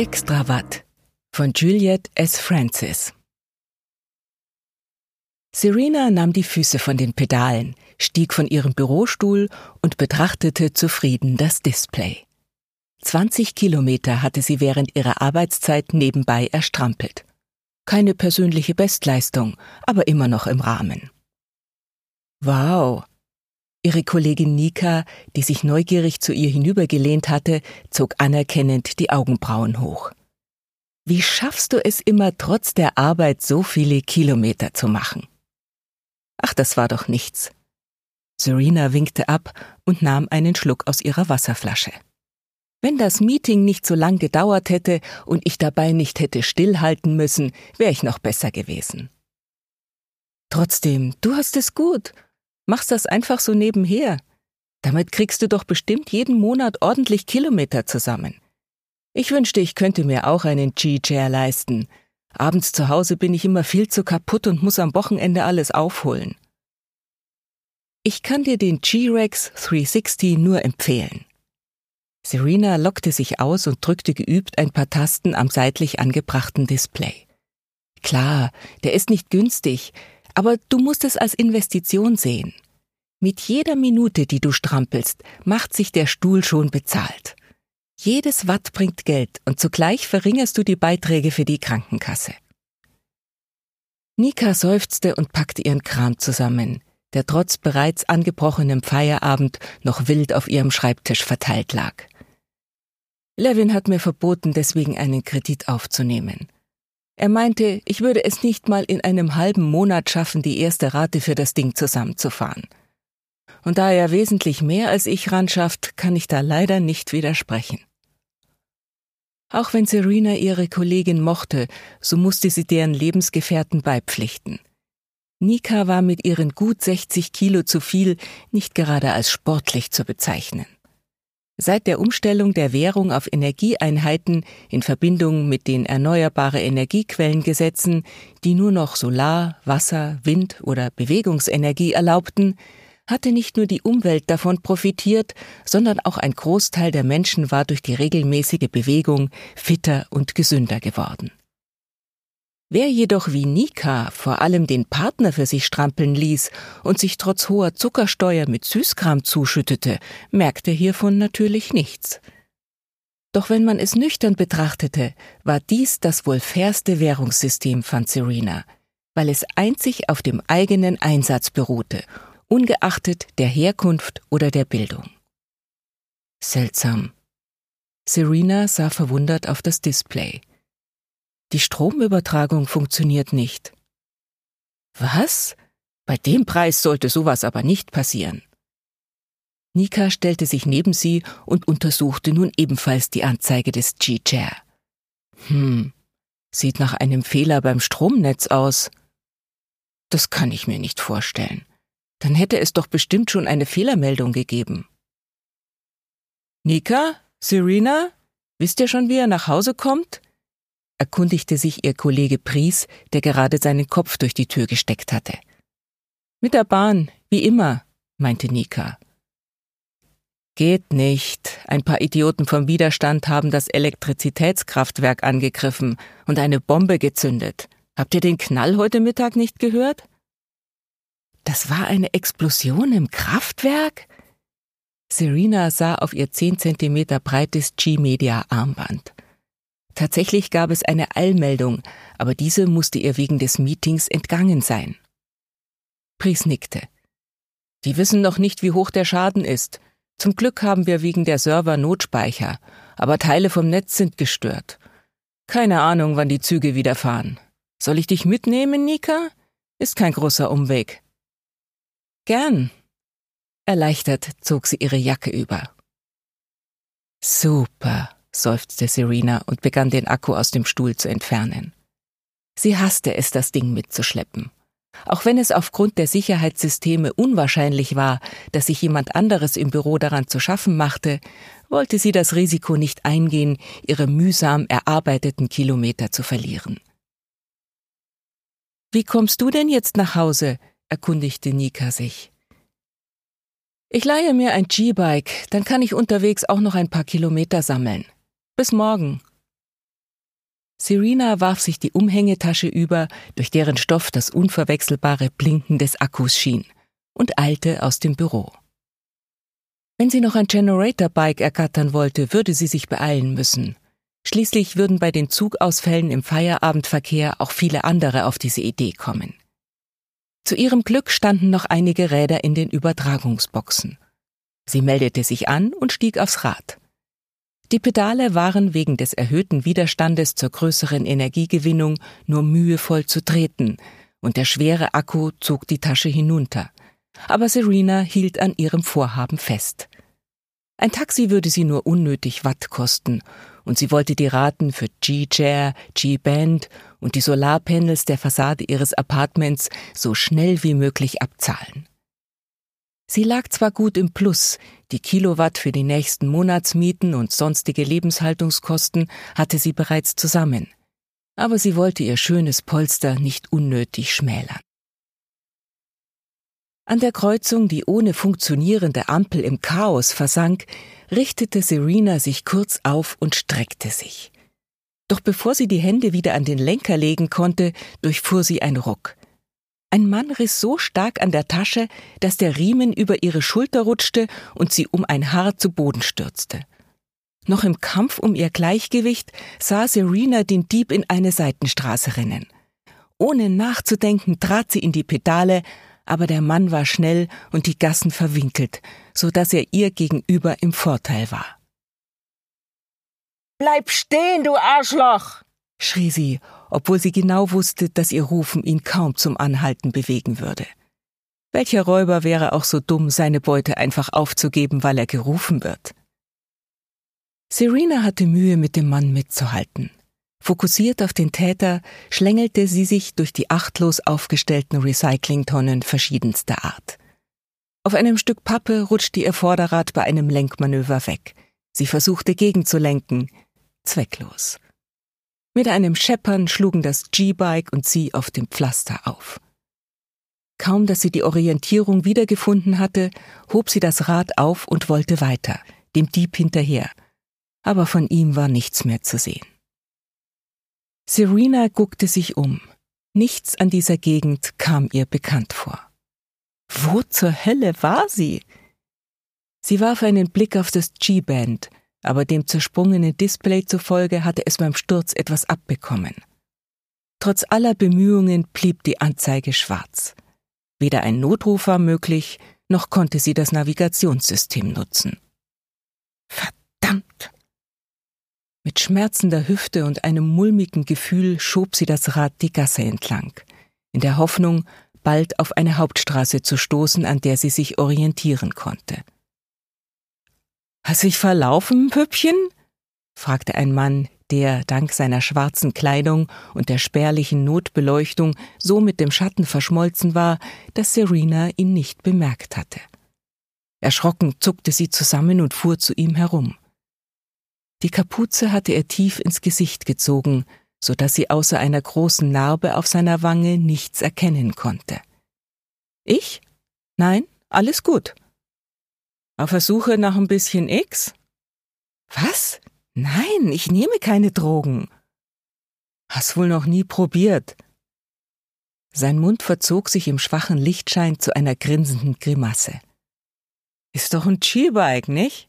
Extrawatt von Juliet S. Francis. Serena nahm die Füße von den Pedalen, stieg von ihrem Bürostuhl und betrachtete zufrieden das Display. 20 Kilometer hatte sie während ihrer Arbeitszeit nebenbei erstrampelt. Keine persönliche Bestleistung, aber immer noch im Rahmen. Wow, Ihre Kollegin Nika, die sich neugierig zu ihr hinübergelehnt hatte, zog anerkennend die Augenbrauen hoch. Wie schaffst du es immer trotz der Arbeit so viele Kilometer zu machen? Ach, das war doch nichts. Serena winkte ab und nahm einen Schluck aus ihrer Wasserflasche. Wenn das Meeting nicht so lang gedauert hätte und ich dabei nicht hätte stillhalten müssen, wäre ich noch besser gewesen. Trotzdem, du hast es gut Machst das einfach so nebenher. Damit kriegst du doch bestimmt jeden Monat ordentlich Kilometer zusammen. Ich wünschte, ich könnte mir auch einen G-Chair leisten. Abends zu Hause bin ich immer viel zu kaputt und muss am Wochenende alles aufholen. Ich kann dir den G-Rex 360 nur empfehlen. Serena lockte sich aus und drückte geübt ein paar Tasten am seitlich angebrachten Display. Klar, der ist nicht günstig, aber du musst es als Investition sehen. Mit jeder Minute, die du strampelst, macht sich der Stuhl schon bezahlt. Jedes Watt bringt Geld und zugleich verringerst du die Beiträge für die Krankenkasse. Nika seufzte und packte ihren Kram zusammen, der trotz bereits angebrochenem Feierabend noch wild auf ihrem Schreibtisch verteilt lag. Levin hat mir verboten, deswegen einen Kredit aufzunehmen. Er meinte, ich würde es nicht mal in einem halben Monat schaffen, die erste Rate für das Ding zusammenzufahren. Und da er wesentlich mehr als ich ran schafft, kann ich da leider nicht widersprechen. Auch wenn Serena ihre Kollegin mochte, so musste sie deren Lebensgefährten beipflichten. Nika war mit ihren gut 60 Kilo zu viel nicht gerade als sportlich zu bezeichnen. Seit der Umstellung der Währung auf Energieeinheiten in Verbindung mit den erneuerbare Energiequellengesetzen, die nur noch Solar, Wasser, Wind oder Bewegungsenergie erlaubten, hatte nicht nur die Umwelt davon profitiert, sondern auch ein Großteil der Menschen war durch die regelmäßige Bewegung fitter und gesünder geworden. Wer jedoch wie Nika vor allem den Partner für sich strampeln ließ und sich trotz hoher Zuckersteuer mit Süßkram zuschüttete, merkte hiervon natürlich nichts. Doch wenn man es nüchtern betrachtete, war dies das wohl fairste Währungssystem, fand Serena, weil es einzig auf dem eigenen Einsatz beruhte, ungeachtet der Herkunft oder der Bildung. Seltsam. Serena sah verwundert auf das Display. Die Stromübertragung funktioniert nicht. Was? Bei dem Preis sollte sowas aber nicht passieren. Nika stellte sich neben sie und untersuchte nun ebenfalls die Anzeige des G-Chair. Hm, sieht nach einem Fehler beim Stromnetz aus. Das kann ich mir nicht vorstellen. Dann hätte es doch bestimmt schon eine Fehlermeldung gegeben. Nika? Serena? Wisst ihr schon, wie er nach Hause kommt? Erkundigte sich ihr Kollege Pries, der gerade seinen Kopf durch die Tür gesteckt hatte. Mit der Bahn, wie immer, meinte Nika. Geht nicht. Ein paar Idioten vom Widerstand haben das Elektrizitätskraftwerk angegriffen und eine Bombe gezündet. Habt ihr den Knall heute Mittag nicht gehört? Das war eine Explosion im Kraftwerk? Serena sah auf ihr zehn Zentimeter breites G-Media-Armband. Tatsächlich gab es eine Eilmeldung, aber diese musste ihr wegen des Meetings entgangen sein. Pries nickte. Die wissen noch nicht, wie hoch der Schaden ist. Zum Glück haben wir wegen der Server Notspeicher, aber Teile vom Netz sind gestört. Keine Ahnung, wann die Züge wieder fahren. Soll ich dich mitnehmen, Nika? Ist kein großer Umweg. Gern. Erleichtert zog sie ihre Jacke über. Super, seufzte Serena und begann den Akku aus dem Stuhl zu entfernen. Sie hasste es, das Ding mitzuschleppen. Auch wenn es aufgrund der Sicherheitssysteme unwahrscheinlich war, dass sich jemand anderes im Büro daran zu schaffen machte, wollte sie das Risiko nicht eingehen, ihre mühsam erarbeiteten Kilometer zu verlieren. Wie kommst du denn jetzt nach Hause? erkundigte Nika sich. Ich leihe mir ein G-Bike, dann kann ich unterwegs auch noch ein paar Kilometer sammeln. Bis morgen. Serena warf sich die Umhängetasche über, durch deren Stoff das unverwechselbare Blinken des Akkus schien, und eilte aus dem Büro. Wenn sie noch ein Generator-Bike ergattern wollte, würde sie sich beeilen müssen. Schließlich würden bei den Zugausfällen im Feierabendverkehr auch viele andere auf diese Idee kommen. Zu ihrem Glück standen noch einige Räder in den Übertragungsboxen. Sie meldete sich an und stieg aufs Rad. Die Pedale waren wegen des erhöhten Widerstandes zur größeren Energiegewinnung nur mühevoll zu treten, und der schwere Akku zog die Tasche hinunter. Aber Serena hielt an ihrem Vorhaben fest. Ein Taxi würde sie nur unnötig Watt kosten, und sie wollte die Raten für G-Chair, G-Band und die Solarpanels der Fassade ihres Apartments so schnell wie möglich abzahlen. Sie lag zwar gut im Plus, die Kilowatt für die nächsten Monatsmieten und sonstige Lebenshaltungskosten hatte sie bereits zusammen, aber sie wollte ihr schönes Polster nicht unnötig schmälern. An der Kreuzung, die ohne funktionierende Ampel im Chaos versank, richtete Serena sich kurz auf und streckte sich. Doch bevor sie die Hände wieder an den Lenker legen konnte, durchfuhr sie ein Ruck. Ein Mann riss so stark an der Tasche, dass der Riemen über ihre Schulter rutschte und sie um ein Haar zu Boden stürzte. Noch im Kampf um ihr Gleichgewicht sah Serena den Dieb in eine Seitenstraße rennen. Ohne nachzudenken trat sie in die Pedale, aber der Mann war schnell und die Gassen verwinkelt, so dass er ihr gegenüber im Vorteil war. Bleib stehen, du Arschloch! schrie sie obwohl sie genau wusste, dass ihr Rufen ihn kaum zum Anhalten bewegen würde. Welcher Räuber wäre auch so dumm, seine Beute einfach aufzugeben, weil er gerufen wird? Serena hatte Mühe, mit dem Mann mitzuhalten. Fokussiert auf den Täter schlängelte sie sich durch die achtlos aufgestellten Recyclingtonnen verschiedenster Art. Auf einem Stück Pappe rutschte ihr Vorderrad bei einem Lenkmanöver weg. Sie versuchte gegenzulenken. Zwecklos. Mit einem Scheppern schlugen das G-Bike und sie auf dem Pflaster auf. Kaum dass sie die Orientierung wiedergefunden hatte, hob sie das Rad auf und wollte weiter, dem Dieb hinterher. Aber von ihm war nichts mehr zu sehen. Serena guckte sich um. Nichts an dieser Gegend kam ihr bekannt vor. Wo zur Hölle war sie? Sie warf einen Blick auf das G-Band, aber dem zersprungenen Display zufolge hatte es beim Sturz etwas abbekommen. Trotz aller Bemühungen blieb die Anzeige schwarz. Weder ein Notruf war möglich, noch konnte sie das Navigationssystem nutzen. Verdammt! Mit schmerzender Hüfte und einem mulmigen Gefühl schob sie das Rad die Gasse entlang, in der Hoffnung, bald auf eine Hauptstraße zu stoßen, an der sie sich orientieren konnte. Hast dich verlaufen, Püppchen? fragte ein Mann, der dank seiner schwarzen Kleidung und der spärlichen Notbeleuchtung so mit dem Schatten verschmolzen war, dass Serena ihn nicht bemerkt hatte. Erschrocken zuckte sie zusammen und fuhr zu ihm herum. Die Kapuze hatte er tief ins Gesicht gezogen, so dass sie außer einer großen Narbe auf seiner Wange nichts erkennen konnte. Ich? Nein, alles gut, auf der Suche nach ein bisschen X? Was? Nein, ich nehme keine Drogen. Hast wohl noch nie probiert. Sein Mund verzog sich im schwachen Lichtschein zu einer grinsenden Grimasse. Ist doch ein G-Bike, nicht?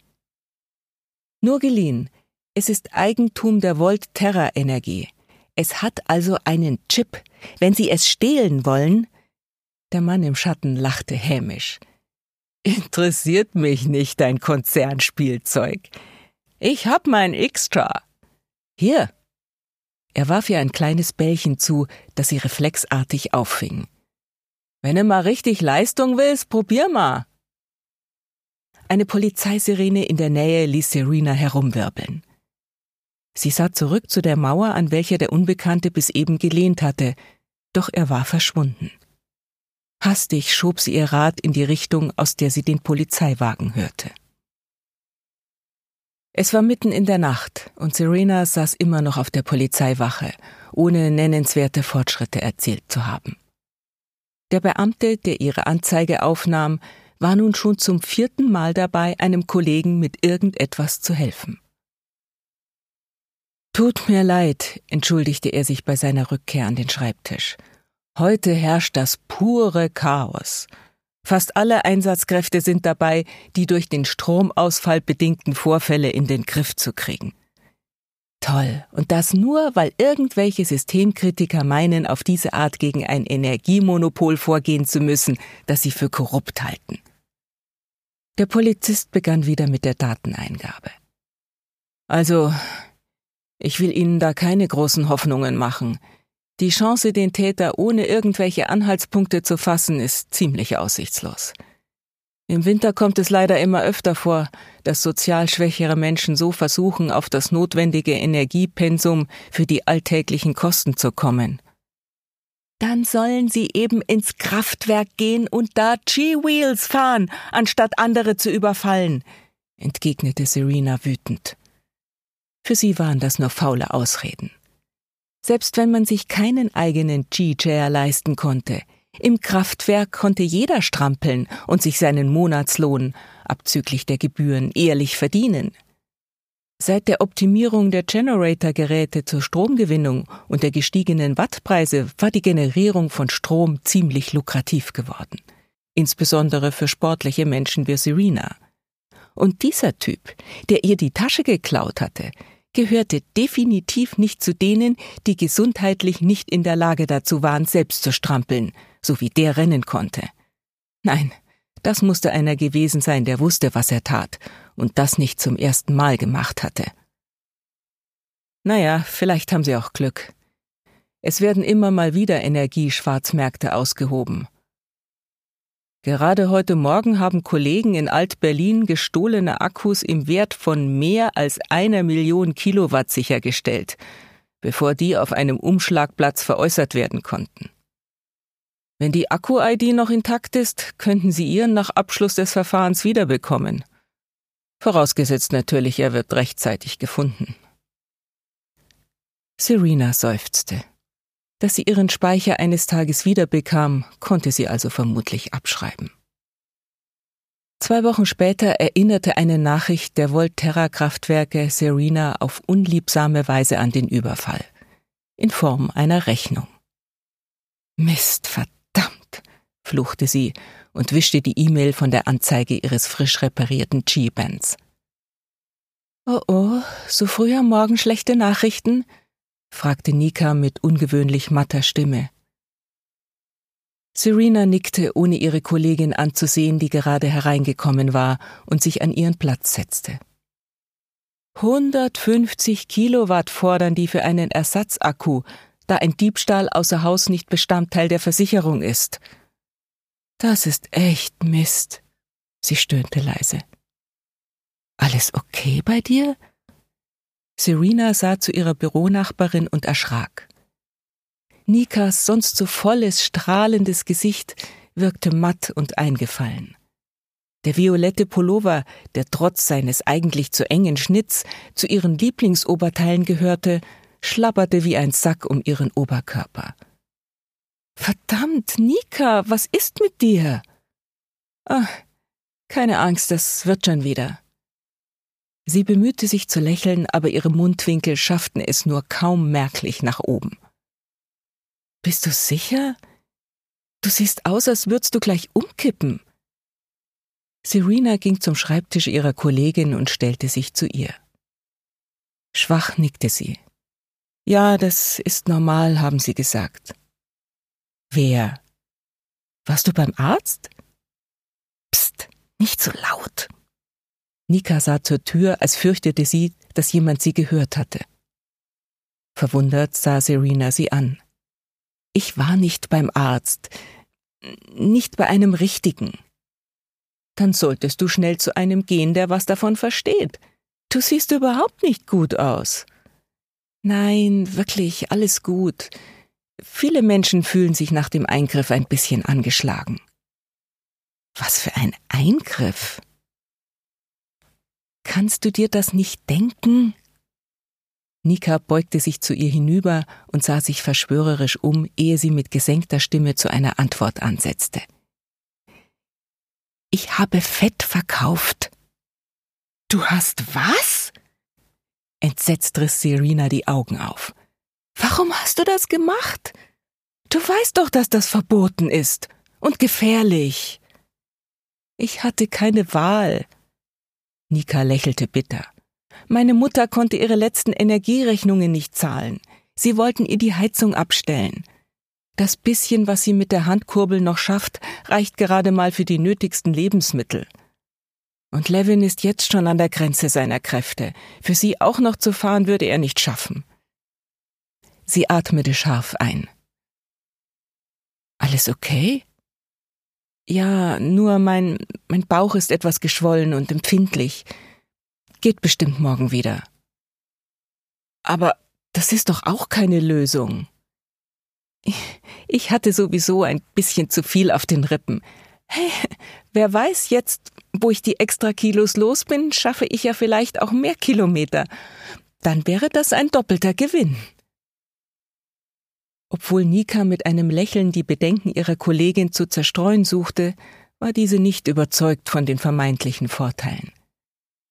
Nur geliehen. Es ist Eigentum der Volt-Terra Energie. Es hat also einen Chip. Wenn Sie es stehlen wollen. Der Mann im Schatten lachte hämisch. Interessiert mich nicht dein Konzernspielzeug. Ich hab mein Extra. Hier. Er warf ihr ein kleines Bällchen zu, das sie reflexartig auffing. Wenn du mal richtig Leistung willst, probier mal. Eine Polizeisirene in der Nähe ließ Serena herumwirbeln. Sie sah zurück zu der Mauer, an welcher der Unbekannte bis eben gelehnt hatte, doch er war verschwunden. Hastig schob sie ihr Rad in die Richtung, aus der sie den Polizeiwagen hörte. Es war mitten in der Nacht und Serena saß immer noch auf der Polizeiwache, ohne nennenswerte Fortschritte erzielt zu haben. Der Beamte, der ihre Anzeige aufnahm, war nun schon zum vierten Mal dabei, einem Kollegen mit irgendetwas zu helfen. Tut mir leid, entschuldigte er sich bei seiner Rückkehr an den Schreibtisch. Heute herrscht das pure Chaos. Fast alle Einsatzkräfte sind dabei, die durch den Stromausfall bedingten Vorfälle in den Griff zu kriegen. Toll. Und das nur, weil irgendwelche Systemkritiker meinen, auf diese Art gegen ein Energiemonopol vorgehen zu müssen, das sie für korrupt halten. Der Polizist begann wieder mit der Dateneingabe. Also, ich will Ihnen da keine großen Hoffnungen machen. Die Chance, den Täter ohne irgendwelche Anhaltspunkte zu fassen, ist ziemlich aussichtslos. Im Winter kommt es leider immer öfter vor, dass sozial schwächere Menschen so versuchen, auf das notwendige Energiepensum für die alltäglichen Kosten zu kommen. Dann sollen sie eben ins Kraftwerk gehen und da G-Wheels fahren, anstatt andere zu überfallen, entgegnete Serena wütend. Für sie waren das nur faule Ausreden. Selbst wenn man sich keinen eigenen G-Chair leisten konnte, im Kraftwerk konnte jeder strampeln und sich seinen Monatslohn, abzüglich der Gebühren, ehrlich verdienen. Seit der Optimierung der Generator-Geräte zur Stromgewinnung und der gestiegenen Wattpreise war die Generierung von Strom ziemlich lukrativ geworden. Insbesondere für sportliche Menschen wie Serena. Und dieser Typ, der ihr die Tasche geklaut hatte, gehörte definitiv nicht zu denen, die gesundheitlich nicht in der Lage dazu waren, selbst zu strampeln, so wie der rennen konnte. Nein, das musste einer gewesen sein, der wusste, was er tat und das nicht zum ersten Mal gemacht hatte. Naja, vielleicht haben sie auch Glück. Es werden immer mal wieder Energieschwarzmärkte ausgehoben. Gerade heute Morgen haben Kollegen in Alt-Berlin gestohlene Akkus im Wert von mehr als einer Million Kilowatt sichergestellt, bevor die auf einem Umschlagplatz veräußert werden konnten. Wenn die Akku-ID noch intakt ist, könnten Sie ihren nach Abschluss des Verfahrens wiederbekommen. Vorausgesetzt natürlich, er wird rechtzeitig gefunden. Serena seufzte. Dass sie ihren Speicher eines Tages wiederbekam, konnte sie also vermutlich abschreiben. Zwei Wochen später erinnerte eine Nachricht der Volterra-Kraftwerke Serena auf unliebsame Weise an den Überfall. In Form einer Rechnung. Mist, verdammt, fluchte sie und wischte die E-Mail von der Anzeige ihres frisch reparierten G-Bands. Oh oh, so früh am Morgen schlechte Nachrichten? Fragte Nika mit ungewöhnlich matter Stimme. Serena nickte, ohne ihre Kollegin anzusehen, die gerade hereingekommen war und sich an ihren Platz setzte. 150 Kilowatt fordern die für einen Ersatzakku, da ein Diebstahl außer Haus nicht Bestandteil der Versicherung ist. Das ist echt Mist. Sie stöhnte leise. Alles okay bei dir? Serena sah zu ihrer Büronachbarin und erschrak. Nikas sonst so volles, strahlendes Gesicht wirkte matt und eingefallen. Der violette Pullover, der trotz seines eigentlich zu engen Schnitts zu ihren Lieblingsoberteilen gehörte, schlabberte wie ein Sack um ihren Oberkörper. Verdammt, Nika, was ist mit dir? Ach, keine Angst, das wird schon wieder. Sie bemühte sich zu lächeln, aber ihre Mundwinkel schafften es nur kaum merklich nach oben. Bist du sicher? Du siehst aus, als würdest du gleich umkippen. Serena ging zum Schreibtisch ihrer Kollegin und stellte sich zu ihr. Schwach nickte sie. Ja, das ist normal, haben sie gesagt. Wer? Warst du beim Arzt? Psst, nicht so laut. Nika sah zur Tür, als fürchtete sie, dass jemand sie gehört hatte. Verwundert sah Serena sie an. Ich war nicht beim Arzt, nicht bei einem richtigen. Dann solltest du schnell zu einem gehen, der was davon versteht. Du siehst überhaupt nicht gut aus. Nein, wirklich, alles gut. Viele Menschen fühlen sich nach dem Eingriff ein bisschen angeschlagen. Was für ein Eingriff? Kannst du dir das nicht denken? Nika beugte sich zu ihr hinüber und sah sich verschwörerisch um, ehe sie mit gesenkter Stimme zu einer Antwort ansetzte. Ich habe Fett verkauft. Du hast was? Entsetzt riss Serena die Augen auf. Warum hast du das gemacht? Du weißt doch, dass das verboten ist und gefährlich. Ich hatte keine Wahl. Nika lächelte bitter. Meine Mutter konnte ihre letzten Energierechnungen nicht zahlen. Sie wollten ihr die Heizung abstellen. Das bisschen, was sie mit der Handkurbel noch schafft, reicht gerade mal für die nötigsten Lebensmittel. Und Levin ist jetzt schon an der Grenze seiner Kräfte. Für sie auch noch zu fahren, würde er nicht schaffen. Sie atmete scharf ein. Alles okay? Ja, nur mein, mein Bauch ist etwas geschwollen und empfindlich. Geht bestimmt morgen wieder. Aber das ist doch auch keine Lösung. Ich hatte sowieso ein bisschen zu viel auf den Rippen. Hey, wer weiß jetzt, wo ich die extra Kilos los bin, schaffe ich ja vielleicht auch mehr Kilometer. Dann wäre das ein doppelter Gewinn. Obwohl Nika mit einem Lächeln die Bedenken ihrer Kollegin zu zerstreuen suchte, war diese nicht überzeugt von den vermeintlichen Vorteilen.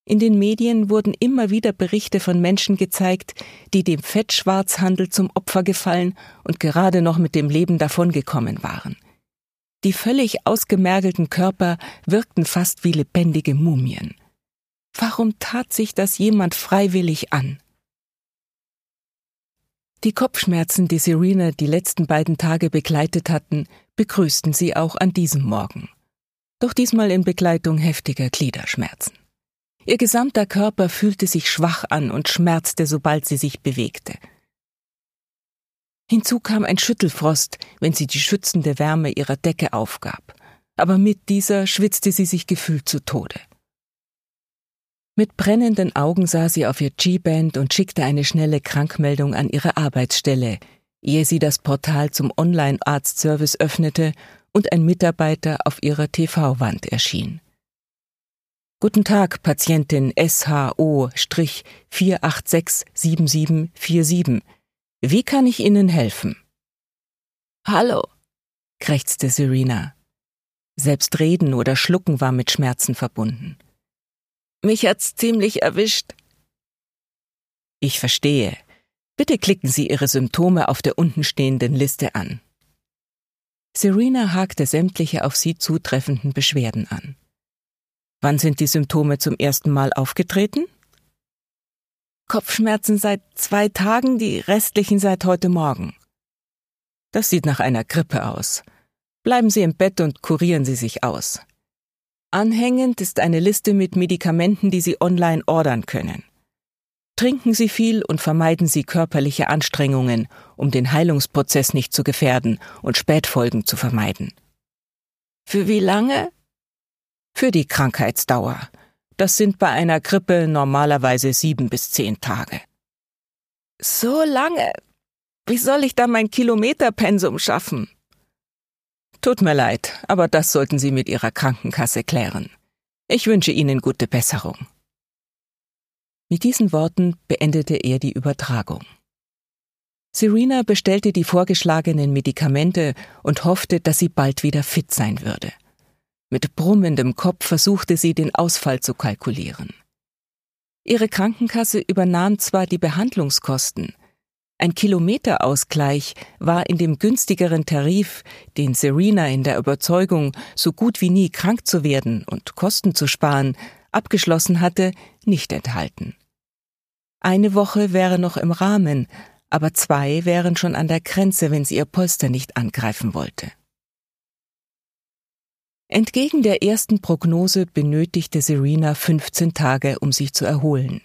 In den Medien wurden immer wieder Berichte von Menschen gezeigt, die dem Fettschwarzhandel zum Opfer gefallen und gerade noch mit dem Leben davongekommen waren. Die völlig ausgemergelten Körper wirkten fast wie lebendige Mumien. Warum tat sich das jemand freiwillig an? Die Kopfschmerzen, die Serena die letzten beiden Tage begleitet hatten, begrüßten sie auch an diesem Morgen. Doch diesmal in Begleitung heftiger Gliederschmerzen. Ihr gesamter Körper fühlte sich schwach an und schmerzte, sobald sie sich bewegte. Hinzu kam ein Schüttelfrost, wenn sie die schützende Wärme ihrer Decke aufgab, aber mit dieser schwitzte sie sich gefühlt zu Tode. Mit brennenden Augen sah sie auf ihr G-Band und schickte eine schnelle Krankmeldung an ihre Arbeitsstelle, ehe sie das Portal zum Online-Arztservice öffnete und ein Mitarbeiter auf ihrer TV-Wand erschien. Guten Tag, Patientin SHO-4867747. Wie kann ich Ihnen helfen? Hallo, krächzte Serena. Selbst Reden oder Schlucken war mit Schmerzen verbunden. Mich hat's ziemlich erwischt. Ich verstehe. Bitte klicken Sie Ihre Symptome auf der untenstehenden Liste an. Serena hakte sämtliche auf sie zutreffenden Beschwerden an. Wann sind die Symptome zum ersten Mal aufgetreten? Kopfschmerzen seit zwei Tagen, die restlichen seit heute Morgen. Das sieht nach einer Grippe aus. Bleiben Sie im Bett und kurieren Sie sich aus. Anhängend ist eine Liste mit Medikamenten, die Sie online ordern können. Trinken Sie viel und vermeiden Sie körperliche Anstrengungen, um den Heilungsprozess nicht zu gefährden und Spätfolgen zu vermeiden. Für wie lange? für die Krankheitsdauer. Das sind bei einer Grippe normalerweise sieben bis zehn Tage. So lange? Wie soll ich da mein Kilometerpensum schaffen? Tut mir leid, aber das sollten Sie mit Ihrer Krankenkasse klären. Ich wünsche Ihnen gute Besserung. Mit diesen Worten beendete er die Übertragung. Serena bestellte die vorgeschlagenen Medikamente und hoffte, dass sie bald wieder fit sein würde. Mit brummendem Kopf versuchte sie, den Ausfall zu kalkulieren. Ihre Krankenkasse übernahm zwar die Behandlungskosten, ein Kilometerausgleich war in dem günstigeren Tarif, den Serena in der Überzeugung, so gut wie nie krank zu werden und Kosten zu sparen, abgeschlossen hatte, nicht enthalten. Eine Woche wäre noch im Rahmen, aber zwei wären schon an der Grenze, wenn sie ihr Polster nicht angreifen wollte. Entgegen der ersten Prognose benötigte Serena 15 Tage, um sich zu erholen.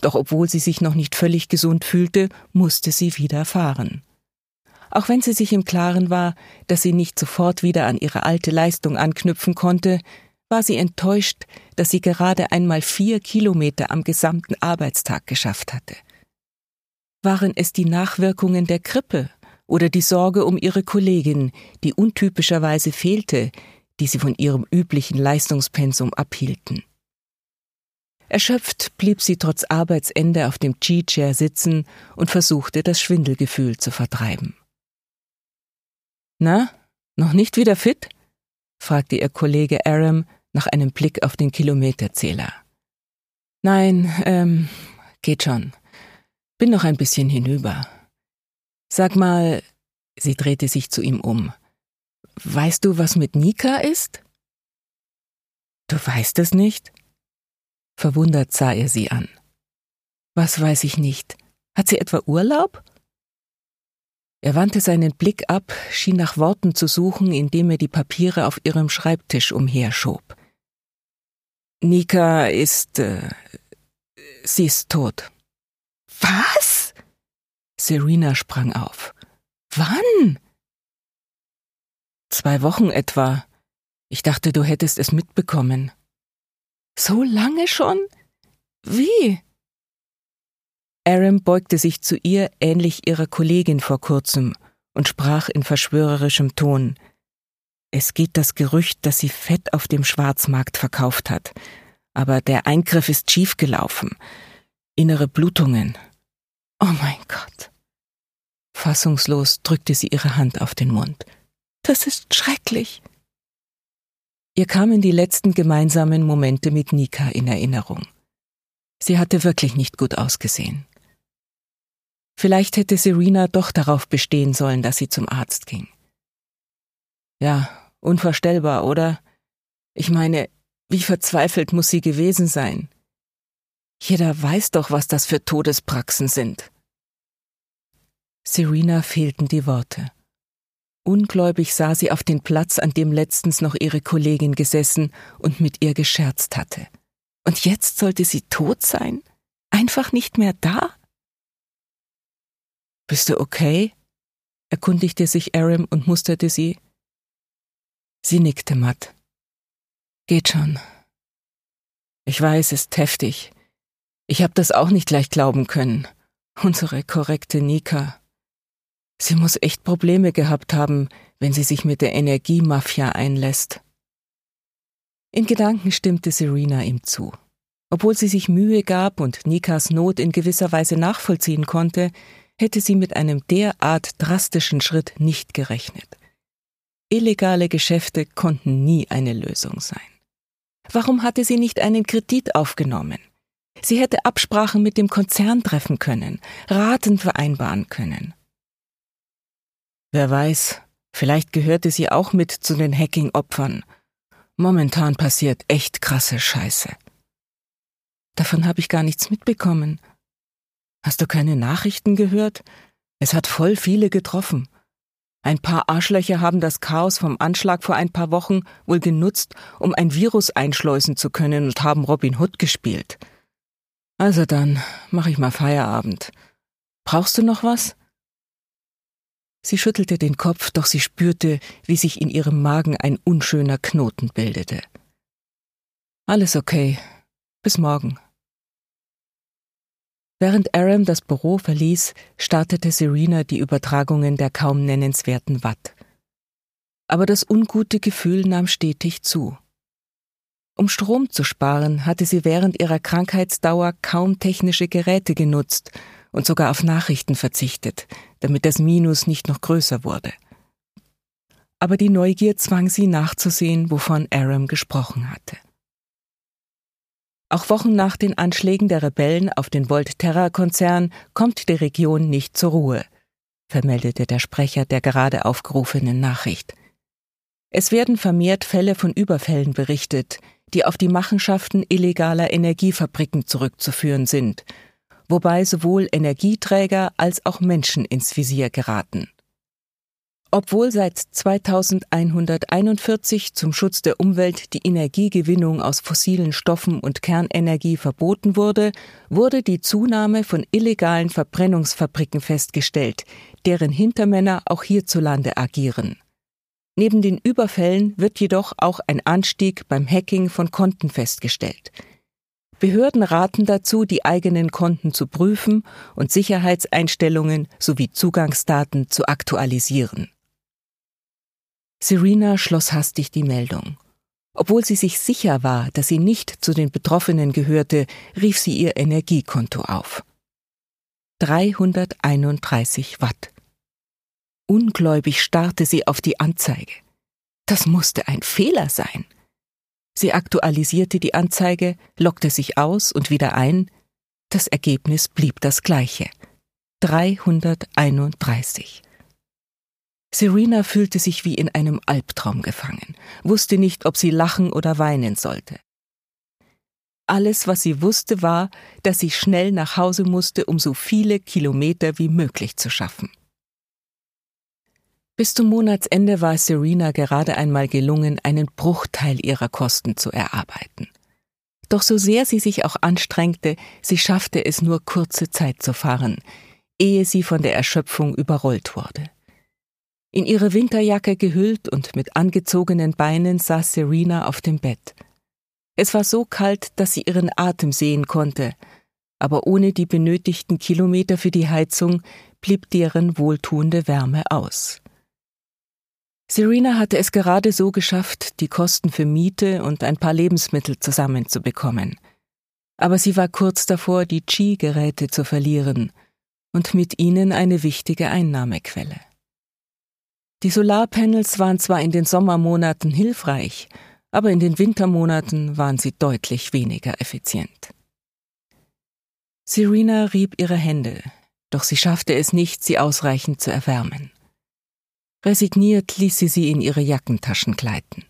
Doch obwohl sie sich noch nicht völlig gesund fühlte, musste sie wieder fahren. Auch wenn sie sich im Klaren war, dass sie nicht sofort wieder an ihre alte Leistung anknüpfen konnte, war sie enttäuscht, dass sie gerade einmal vier Kilometer am gesamten Arbeitstag geschafft hatte. Waren es die Nachwirkungen der Krippe oder die Sorge um ihre Kollegin, die untypischerweise fehlte, die sie von ihrem üblichen Leistungspensum abhielten. Erschöpft blieb sie trotz Arbeitsende auf dem G-Chair sitzen und versuchte, das Schwindelgefühl zu vertreiben. Na, noch nicht wieder fit? fragte ihr Kollege Aram nach einem Blick auf den Kilometerzähler. Nein, ähm, geht schon. Bin noch ein bisschen hinüber. Sag mal, sie drehte sich zu ihm um. Weißt du, was mit Nika ist? Du weißt es nicht? Verwundert sah er sie an. Was weiß ich nicht? Hat sie etwa Urlaub? Er wandte seinen Blick ab, schien nach Worten zu suchen, indem er die Papiere auf ihrem Schreibtisch umherschob. Nika ist. Äh, sie ist tot. Was? Serena sprang auf. Wann? Zwei Wochen etwa. Ich dachte, du hättest es mitbekommen. So lange schon? Wie? Aram beugte sich zu ihr ähnlich ihrer Kollegin vor kurzem und sprach in verschwörerischem Ton. Es geht das Gerücht, dass sie Fett auf dem Schwarzmarkt verkauft hat. Aber der Eingriff ist schiefgelaufen. Innere Blutungen. Oh mein Gott. Fassungslos drückte sie ihre Hand auf den Mund. Das ist schrecklich. Ihr kamen die letzten gemeinsamen Momente mit Nika in Erinnerung. Sie hatte wirklich nicht gut ausgesehen. Vielleicht hätte Serena doch darauf bestehen sollen, dass sie zum Arzt ging. Ja, unvorstellbar, oder? Ich meine, wie verzweifelt muss sie gewesen sein? Jeder weiß doch, was das für Todespraxen sind. Serena fehlten die Worte. Ungläubig sah sie auf den Platz, an dem letztens noch ihre Kollegin gesessen und mit ihr gescherzt hatte. Und jetzt sollte sie tot sein? Einfach nicht mehr da? Bist du okay? erkundigte sich Aram und musterte sie. Sie nickte matt. Geht schon. Ich weiß, es ist heftig. Ich hab das auch nicht gleich glauben können. Unsere korrekte Nika. Sie muss echt Probleme gehabt haben, wenn sie sich mit der Energiemafia einlässt. In Gedanken stimmte Serena ihm zu. Obwohl sie sich Mühe gab und Nikas Not in gewisser Weise nachvollziehen konnte, hätte sie mit einem derart drastischen Schritt nicht gerechnet. Illegale Geschäfte konnten nie eine Lösung sein. Warum hatte sie nicht einen Kredit aufgenommen? Sie hätte Absprachen mit dem Konzern treffen können, Raten vereinbaren können. Wer weiß, vielleicht gehörte sie auch mit zu den Hacking-Opfern. Momentan passiert echt krasse Scheiße. Davon habe ich gar nichts mitbekommen, Hast du keine Nachrichten gehört? Es hat voll viele getroffen. Ein paar Arschlöcher haben das Chaos vom Anschlag vor ein paar Wochen wohl genutzt, um ein Virus einschleusen zu können und haben Robin Hood gespielt. Also dann, mach ich mal Feierabend. Brauchst du noch was? Sie schüttelte den Kopf, doch sie spürte, wie sich in ihrem Magen ein unschöner Knoten bildete. Alles okay. Bis morgen. Während Aram das Büro verließ, startete Serena die Übertragungen der kaum nennenswerten Watt. Aber das ungute Gefühl nahm stetig zu. Um Strom zu sparen, hatte sie während ihrer Krankheitsdauer kaum technische Geräte genutzt und sogar auf Nachrichten verzichtet, damit das Minus nicht noch größer wurde. Aber die Neugier zwang sie nachzusehen, wovon Aram gesprochen hatte. Auch Wochen nach den Anschlägen der Rebellen auf den Volt-Terra-Konzern kommt die Region nicht zur Ruhe, vermeldete der Sprecher der gerade aufgerufenen Nachricht. Es werden vermehrt Fälle von Überfällen berichtet, die auf die Machenschaften illegaler Energiefabriken zurückzuführen sind, wobei sowohl Energieträger als auch Menschen ins Visier geraten. Obwohl seit 2141 zum Schutz der Umwelt die Energiegewinnung aus fossilen Stoffen und Kernenergie verboten wurde, wurde die Zunahme von illegalen Verbrennungsfabriken festgestellt, deren Hintermänner auch hierzulande agieren. Neben den Überfällen wird jedoch auch ein Anstieg beim Hacking von Konten festgestellt. Behörden raten dazu, die eigenen Konten zu prüfen und Sicherheitseinstellungen sowie Zugangsdaten zu aktualisieren. Serena schloss hastig die Meldung. Obwohl sie sich sicher war, dass sie nicht zu den Betroffenen gehörte, rief sie ihr Energiekonto auf. 331 Watt. Ungläubig starrte sie auf die Anzeige. Das musste ein Fehler sein. Sie aktualisierte die Anzeige, lockte sich aus und wieder ein. Das Ergebnis blieb das gleiche. 331. Serena fühlte sich wie in einem Albtraum gefangen, wusste nicht, ob sie lachen oder weinen sollte. Alles, was sie wusste, war, dass sie schnell nach Hause musste, um so viele Kilometer wie möglich zu schaffen. Bis zum Monatsende war Serena gerade einmal gelungen, einen Bruchteil ihrer Kosten zu erarbeiten. Doch so sehr sie sich auch anstrengte, sie schaffte es nur kurze Zeit zu fahren, ehe sie von der Erschöpfung überrollt wurde. In ihre Winterjacke gehüllt und mit angezogenen Beinen saß Serena auf dem Bett. Es war so kalt, dass sie ihren Atem sehen konnte, aber ohne die benötigten Kilometer für die Heizung blieb deren wohltuende Wärme aus. Serena hatte es gerade so geschafft, die Kosten für Miete und ein paar Lebensmittel zusammenzubekommen. Aber sie war kurz davor, die Qi-Geräte zu verlieren und mit ihnen eine wichtige Einnahmequelle. Die Solarpanels waren zwar in den Sommermonaten hilfreich, aber in den Wintermonaten waren sie deutlich weniger effizient. Serena rieb ihre Hände, doch sie schaffte es nicht, sie ausreichend zu erwärmen. Resigniert ließ sie sie in ihre Jackentaschen gleiten.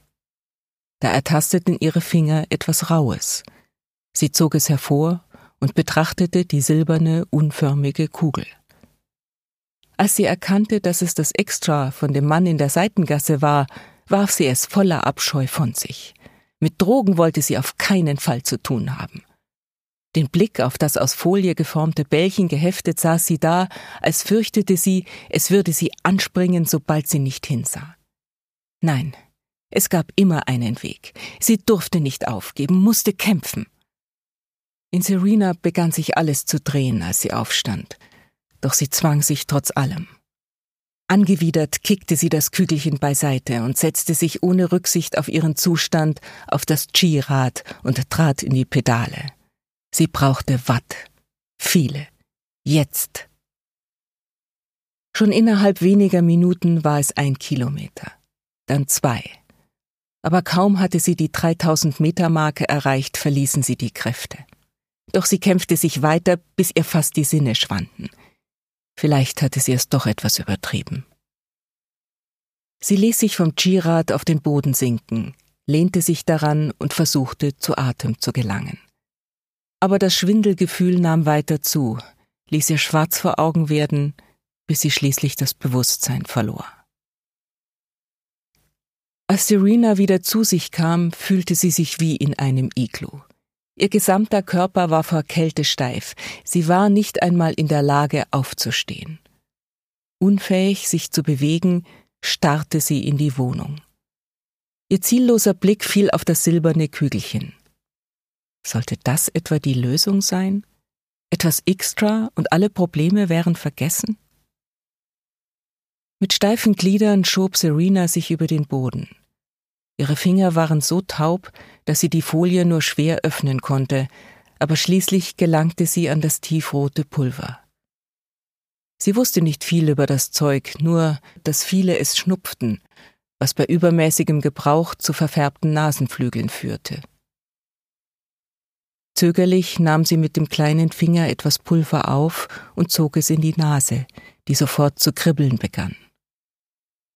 Da ertasteten ihre Finger etwas Raues. Sie zog es hervor und betrachtete die silberne, unförmige Kugel. Als sie erkannte, dass es das Extra von dem Mann in der Seitengasse war, warf sie es voller Abscheu von sich. Mit Drogen wollte sie auf keinen Fall zu tun haben. Den Blick auf das aus Folie geformte Bällchen geheftet saß sie da, als fürchtete sie, es würde sie anspringen, sobald sie nicht hinsah. Nein, es gab immer einen Weg. Sie durfte nicht aufgeben, musste kämpfen. In Serena begann sich alles zu drehen, als sie aufstand doch sie zwang sich trotz allem. Angewidert kickte sie das Kügelchen beiseite und setzte sich ohne Rücksicht auf ihren Zustand auf das Ski-Rad und trat in die Pedale. Sie brauchte Watt. Viele. Jetzt. Schon innerhalb weniger Minuten war es ein Kilometer. Dann zwei. Aber kaum hatte sie die 3000 Meter Marke erreicht, verließen sie die Kräfte. Doch sie kämpfte sich weiter, bis ihr fast die Sinne schwanden. Vielleicht hatte sie es doch etwas übertrieben. Sie ließ sich vom Girad auf den Boden sinken, lehnte sich daran und versuchte, zu Atem zu gelangen. Aber das Schwindelgefühl nahm weiter zu, ließ ihr schwarz vor Augen werden, bis sie schließlich das Bewusstsein verlor. Als Serena wieder zu sich kam, fühlte sie sich wie in einem Iglu. Ihr gesamter Körper war vor Kälte steif, sie war nicht einmal in der Lage aufzustehen. Unfähig, sich zu bewegen, starrte sie in die Wohnung. Ihr zielloser Blick fiel auf das silberne Kügelchen. Sollte das etwa die Lösung sein? Etwas extra und alle Probleme wären vergessen? Mit steifen Gliedern schob Serena sich über den Boden. Ihre Finger waren so taub, dass sie die Folie nur schwer öffnen konnte, aber schließlich gelangte sie an das tiefrote Pulver. Sie wusste nicht viel über das Zeug, nur, dass viele es schnupften, was bei übermäßigem Gebrauch zu verfärbten Nasenflügeln führte. Zögerlich nahm sie mit dem kleinen Finger etwas Pulver auf und zog es in die Nase, die sofort zu kribbeln begann.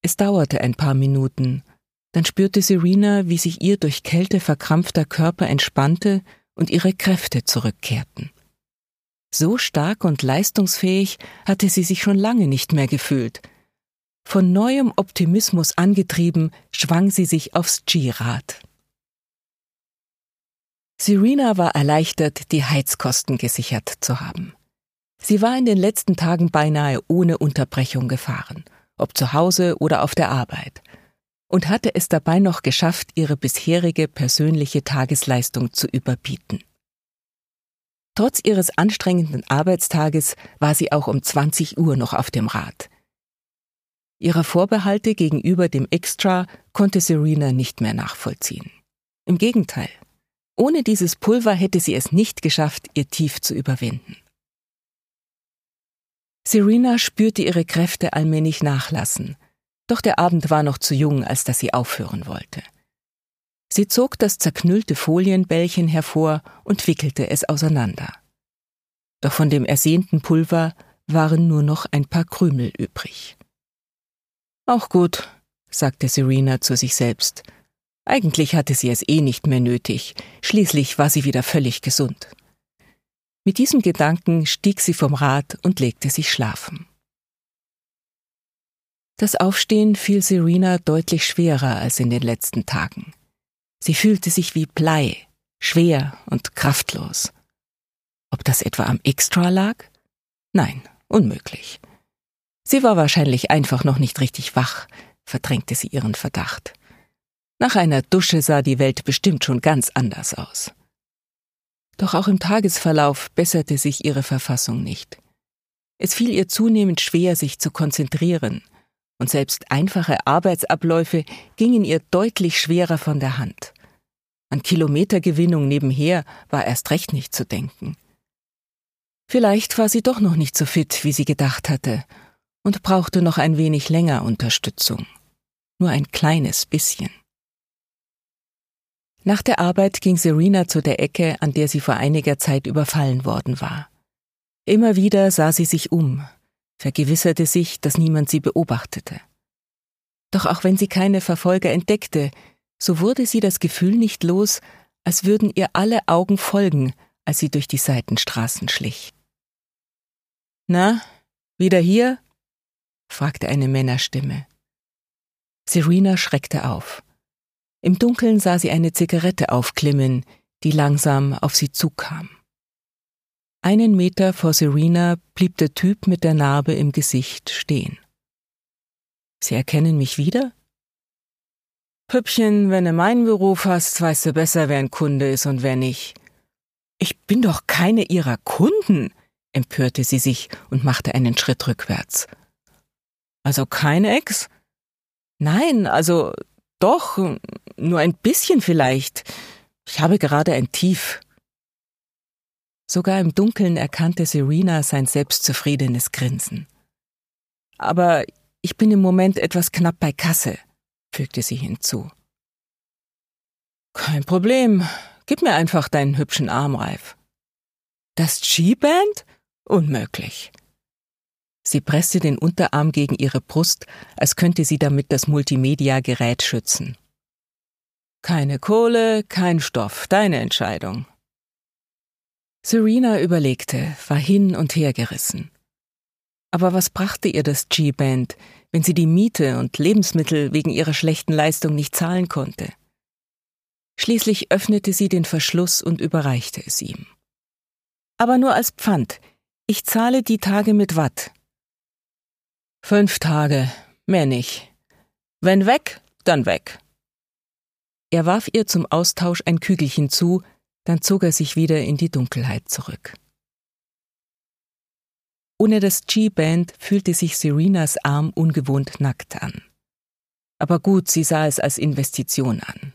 Es dauerte ein paar Minuten, dann spürte Serena, wie sich ihr durch Kälte verkrampfter Körper entspannte und ihre Kräfte zurückkehrten. So stark und leistungsfähig hatte sie sich schon lange nicht mehr gefühlt. Von neuem Optimismus angetrieben, schwang sie sich aufs G-Rad. Serena war erleichtert, die Heizkosten gesichert zu haben. Sie war in den letzten Tagen beinahe ohne Unterbrechung gefahren, ob zu Hause oder auf der Arbeit – und hatte es dabei noch geschafft, ihre bisherige persönliche Tagesleistung zu überbieten. Trotz ihres anstrengenden Arbeitstages war sie auch um 20 Uhr noch auf dem Rad. Ihre Vorbehalte gegenüber dem Extra konnte Serena nicht mehr nachvollziehen. Im Gegenteil, ohne dieses Pulver hätte sie es nicht geschafft, ihr Tief zu überwinden. Serena spürte ihre Kräfte allmählich nachlassen doch der Abend war noch zu jung, als dass sie aufhören wollte. Sie zog das zerknüllte Folienbällchen hervor und wickelte es auseinander. Doch von dem ersehnten Pulver waren nur noch ein paar Krümel übrig. Auch gut, sagte Serena zu sich selbst. Eigentlich hatte sie es eh nicht mehr nötig, schließlich war sie wieder völlig gesund. Mit diesem Gedanken stieg sie vom Rad und legte sich schlafen. Das Aufstehen fiel Serena deutlich schwerer als in den letzten Tagen. Sie fühlte sich wie Blei, schwer und kraftlos. Ob das etwa am Extra lag? Nein, unmöglich. Sie war wahrscheinlich einfach noch nicht richtig wach, verdrängte sie ihren Verdacht. Nach einer Dusche sah die Welt bestimmt schon ganz anders aus. Doch auch im Tagesverlauf besserte sich ihre Verfassung nicht. Es fiel ihr zunehmend schwer, sich zu konzentrieren, und selbst einfache Arbeitsabläufe gingen ihr deutlich schwerer von der Hand. An Kilometergewinnung nebenher war erst recht nicht zu denken. Vielleicht war sie doch noch nicht so fit, wie sie gedacht hatte, und brauchte noch ein wenig länger Unterstützung. Nur ein kleines bisschen. Nach der Arbeit ging Serena zu der Ecke, an der sie vor einiger Zeit überfallen worden war. Immer wieder sah sie sich um, vergewisserte sich, dass niemand sie beobachtete. Doch auch wenn sie keine Verfolger entdeckte, so wurde sie das Gefühl nicht los, als würden ihr alle Augen folgen, als sie durch die Seitenstraßen schlich. Na, wieder hier? fragte eine Männerstimme. Serena schreckte auf. Im Dunkeln sah sie eine Zigarette aufklimmen, die langsam auf sie zukam. Einen Meter vor Serena blieb der Typ mit der Narbe im Gesicht stehen. Sie erkennen mich wieder? Püppchen, wenn du meinen Beruf hast, weißt du besser, wer ein Kunde ist und wer nicht. Ich bin doch keine Ihrer Kunden, empörte sie sich und machte einen Schritt rückwärts. Also keine Ex? Nein, also doch, nur ein bisschen vielleicht. Ich habe gerade ein Tief. Sogar im Dunkeln erkannte Serena sein selbstzufriedenes Grinsen. Aber ich bin im Moment etwas knapp bei Kasse, fügte sie hinzu. Kein Problem. Gib mir einfach deinen hübschen Armreif. Das G-Band? Unmöglich. Sie presste den Unterarm gegen ihre Brust, als könnte sie damit das Multimedia-Gerät schützen. Keine Kohle, kein Stoff, deine Entscheidung. Serena überlegte, war hin und her gerissen. Aber was brachte ihr das G-Band, wenn sie die Miete und Lebensmittel wegen ihrer schlechten Leistung nicht zahlen konnte? Schließlich öffnete sie den Verschluss und überreichte es ihm. Aber nur als Pfand. Ich zahle die Tage mit Watt. Fünf Tage, mehr nicht. Wenn weg, dann weg. Er warf ihr zum Austausch ein Kügelchen zu, dann zog er sich wieder in die Dunkelheit zurück. Ohne das G-Band fühlte sich Serenas Arm ungewohnt nackt an. Aber gut, sie sah es als Investition an.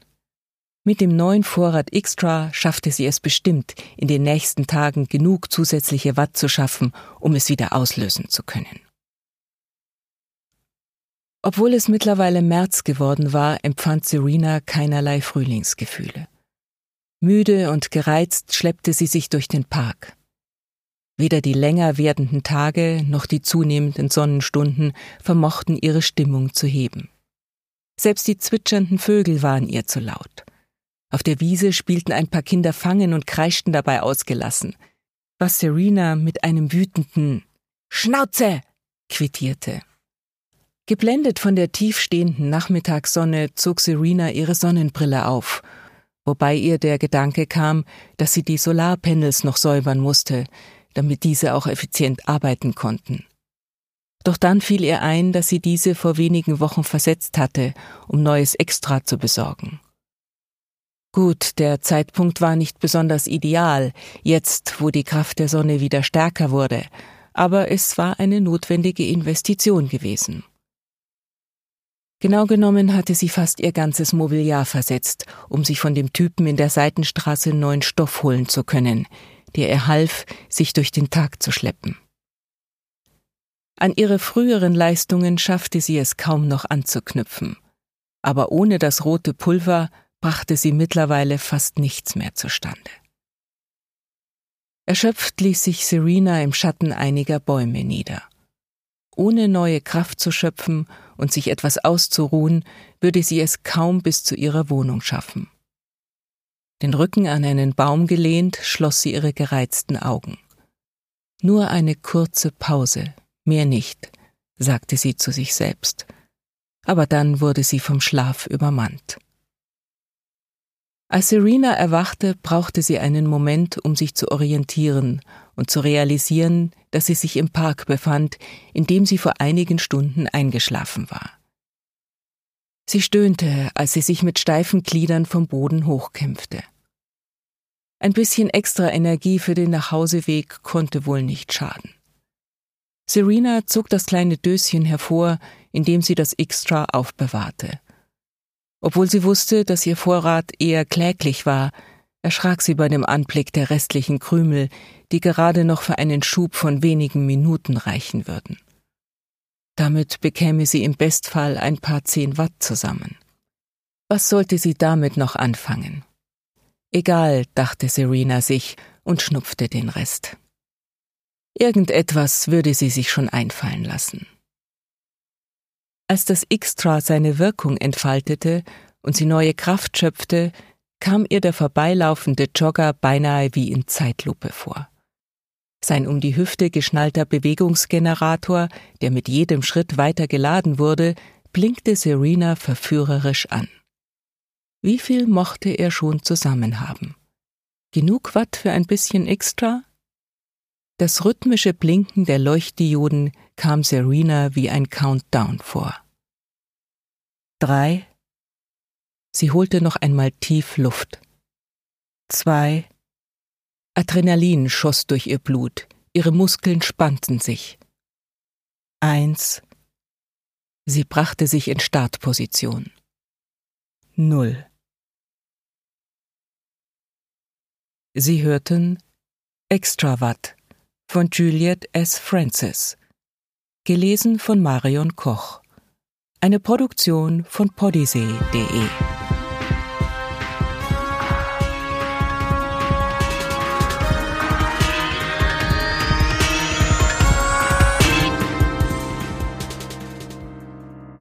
Mit dem neuen Vorrat Extra schaffte sie es bestimmt, in den nächsten Tagen genug zusätzliche Watt zu schaffen, um es wieder auslösen zu können. Obwohl es mittlerweile März geworden war, empfand Serena keinerlei Frühlingsgefühle. Müde und gereizt schleppte sie sich durch den Park. Weder die länger werdenden Tage noch die zunehmenden Sonnenstunden vermochten ihre Stimmung zu heben. Selbst die zwitschernden Vögel waren ihr zu laut. Auf der Wiese spielten ein paar Kinder Fangen und kreischten dabei ausgelassen, was Serena mit einem wütenden Schnauze quittierte. Geblendet von der tiefstehenden Nachmittagssonne zog Serena ihre Sonnenbrille auf wobei ihr der Gedanke kam, dass sie die Solarpanels noch säubern musste, damit diese auch effizient arbeiten konnten. Doch dann fiel ihr ein, dass sie diese vor wenigen Wochen versetzt hatte, um neues Extra zu besorgen. Gut, der Zeitpunkt war nicht besonders ideal, jetzt, wo die Kraft der Sonne wieder stärker wurde, aber es war eine notwendige Investition gewesen. Genau genommen hatte sie fast ihr ganzes Mobiliar versetzt, um sich von dem Typen in der Seitenstraße neuen Stoff holen zu können, der ihr half, sich durch den Tag zu schleppen. An ihre früheren Leistungen schaffte sie es kaum noch anzuknüpfen, aber ohne das rote Pulver brachte sie mittlerweile fast nichts mehr zustande. Erschöpft ließ sich Serena im Schatten einiger Bäume nieder. Ohne neue Kraft zu schöpfen und sich etwas auszuruhen, würde sie es kaum bis zu ihrer Wohnung schaffen. Den Rücken an einen Baum gelehnt, schloss sie ihre gereizten Augen. Nur eine kurze Pause, mehr nicht, sagte sie zu sich selbst. Aber dann wurde sie vom Schlaf übermannt. Als Serena erwachte, brauchte sie einen Moment, um sich zu orientieren und zu realisieren, dass sie sich im Park befand, in dem sie vor einigen Stunden eingeschlafen war. Sie stöhnte, als sie sich mit steifen Gliedern vom Boden hochkämpfte. Ein bisschen extra Energie für den Nachhauseweg konnte wohl nicht schaden. Serena zog das kleine Döschen hervor, in dem sie das Extra aufbewahrte. Obwohl sie wusste, dass ihr Vorrat eher kläglich war, erschrak sie bei dem Anblick der restlichen Krümel, die gerade noch für einen Schub von wenigen Minuten reichen würden. Damit bekäme sie im Bestfall ein paar zehn Watt zusammen. Was sollte sie damit noch anfangen? Egal, dachte Serena sich und schnupfte den Rest. Irgendetwas würde sie sich schon einfallen lassen. Als das Extra seine Wirkung entfaltete und sie neue Kraft schöpfte, kam ihr der vorbeilaufende Jogger beinahe wie in Zeitlupe vor. Sein um die Hüfte geschnallter Bewegungsgenerator, der mit jedem Schritt weiter geladen wurde, blinkte Serena verführerisch an. Wie viel mochte er schon zusammen haben? Genug Watt für ein bisschen extra? Das rhythmische Blinken der Leuchtdioden kam Serena wie ein Countdown vor. Drei. Sie holte noch einmal tief Luft. Zwei. Adrenalin schoss durch ihr Blut, ihre Muskeln spannten sich. Eins. Sie brachte sich in Startposition. Null. Sie hörten Extrawatt von Juliet S. Francis. Gelesen von Marion Koch. Eine Produktion von podisee.de